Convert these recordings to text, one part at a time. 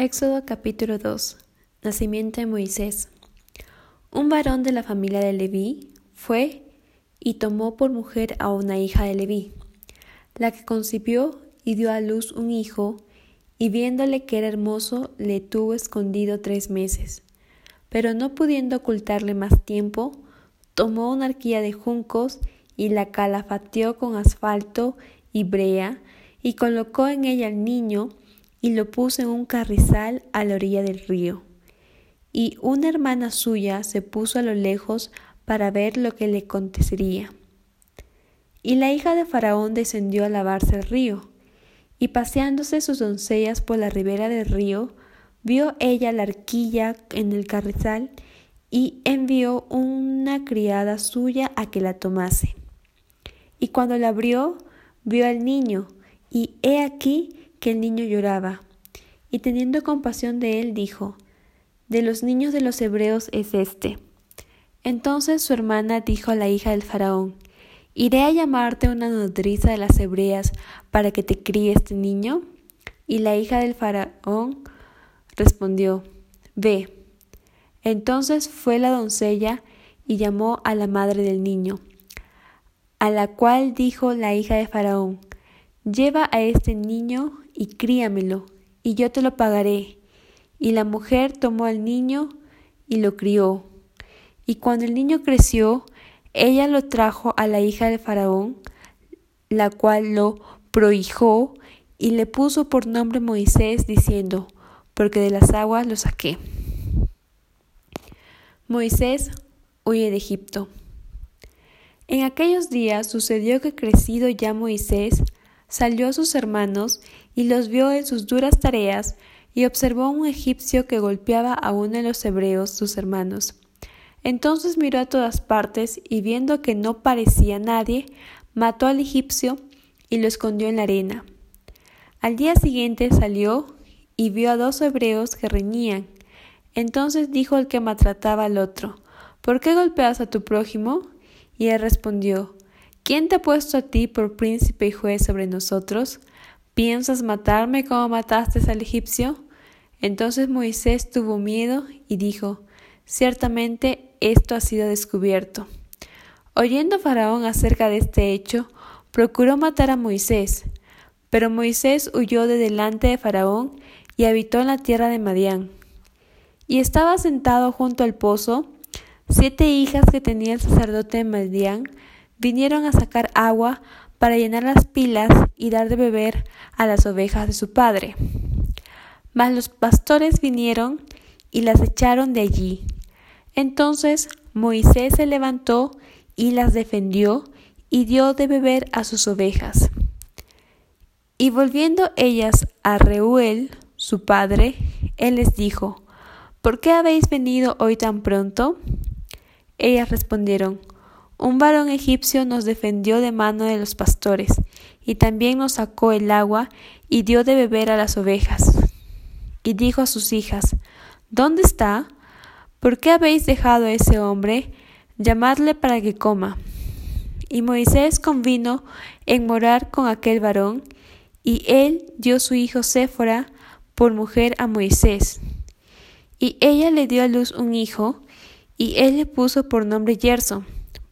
Éxodo capítulo 2 Nacimiento de Moisés Un varón de la familia de Leví fue y tomó por mujer a una hija de Leví, la que concibió y dio a luz un hijo, y viéndole que era hermoso, le tuvo escondido tres meses. Pero no pudiendo ocultarle más tiempo, tomó una arquilla de juncos y la calafateó con asfalto y brea, y colocó en ella al niño, y lo puso en un carrizal a la orilla del río. Y una hermana suya se puso a lo lejos para ver lo que le acontecería. Y la hija de Faraón descendió a lavarse al río, y paseándose sus doncellas por la ribera del río, vio ella la arquilla en el carrizal y envió una criada suya a que la tomase. Y cuando la abrió, vio al niño, y he aquí que el niño lloraba. Y teniendo compasión de él, dijo, De los niños de los hebreos es este. Entonces su hermana dijo a la hija del faraón, ¿Iré a llamarte una nodriza de las hebreas para que te críe este niño? Y la hija del faraón respondió, Ve. Entonces fue la doncella y llamó a la madre del niño, a la cual dijo la hija de faraón, Lleva a este niño y críamelo, y yo te lo pagaré. Y la mujer tomó al niño y lo crió. Y cuando el niño creció, ella lo trajo a la hija del faraón, la cual lo prohijó y le puso por nombre Moisés, diciendo, porque de las aguas lo saqué. Moisés huye de Egipto. En aquellos días sucedió que crecido ya Moisés, salió a sus hermanos y los vio en sus duras tareas, y observó a un egipcio que golpeaba a uno de los hebreos, sus hermanos. Entonces miró a todas partes y viendo que no parecía nadie, mató al egipcio y lo escondió en la arena. Al día siguiente salió y vio a dos hebreos que reñían. Entonces dijo el que maltrataba al otro, ¿Por qué golpeas a tu prójimo? Y él respondió, ¿Quién te ha puesto a ti por príncipe y juez sobre nosotros? ¿Piensas matarme como mataste al egipcio? Entonces Moisés tuvo miedo y dijo, Ciertamente esto ha sido descubierto. Oyendo Faraón acerca de este hecho, procuró matar a Moisés, pero Moisés huyó de delante de Faraón y habitó en la tierra de Madián. Y estaba sentado junto al pozo, siete hijas que tenía el sacerdote de Madián vinieron a sacar agua para llenar las pilas y dar de beber a las ovejas de su padre. Mas los pastores vinieron y las echaron de allí. Entonces Moisés se levantó y las defendió y dio de beber a sus ovejas. Y volviendo ellas a Reuel, su padre, él les dijo, ¿Por qué habéis venido hoy tan pronto? Ellas respondieron, un varón egipcio nos defendió de mano de los pastores, y también nos sacó el agua y dio de beber a las ovejas. Y dijo a sus hijas, ¿Dónde está? ¿Por qué habéis dejado a ese hombre? Llamadle para que coma. Y Moisés convino en morar con aquel varón, y él dio su hijo Séfora por mujer a Moisés. Y ella le dio a luz un hijo, y él le puso por nombre Yerso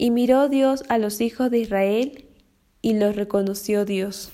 y miró Dios a los hijos de Israel y los reconoció Dios.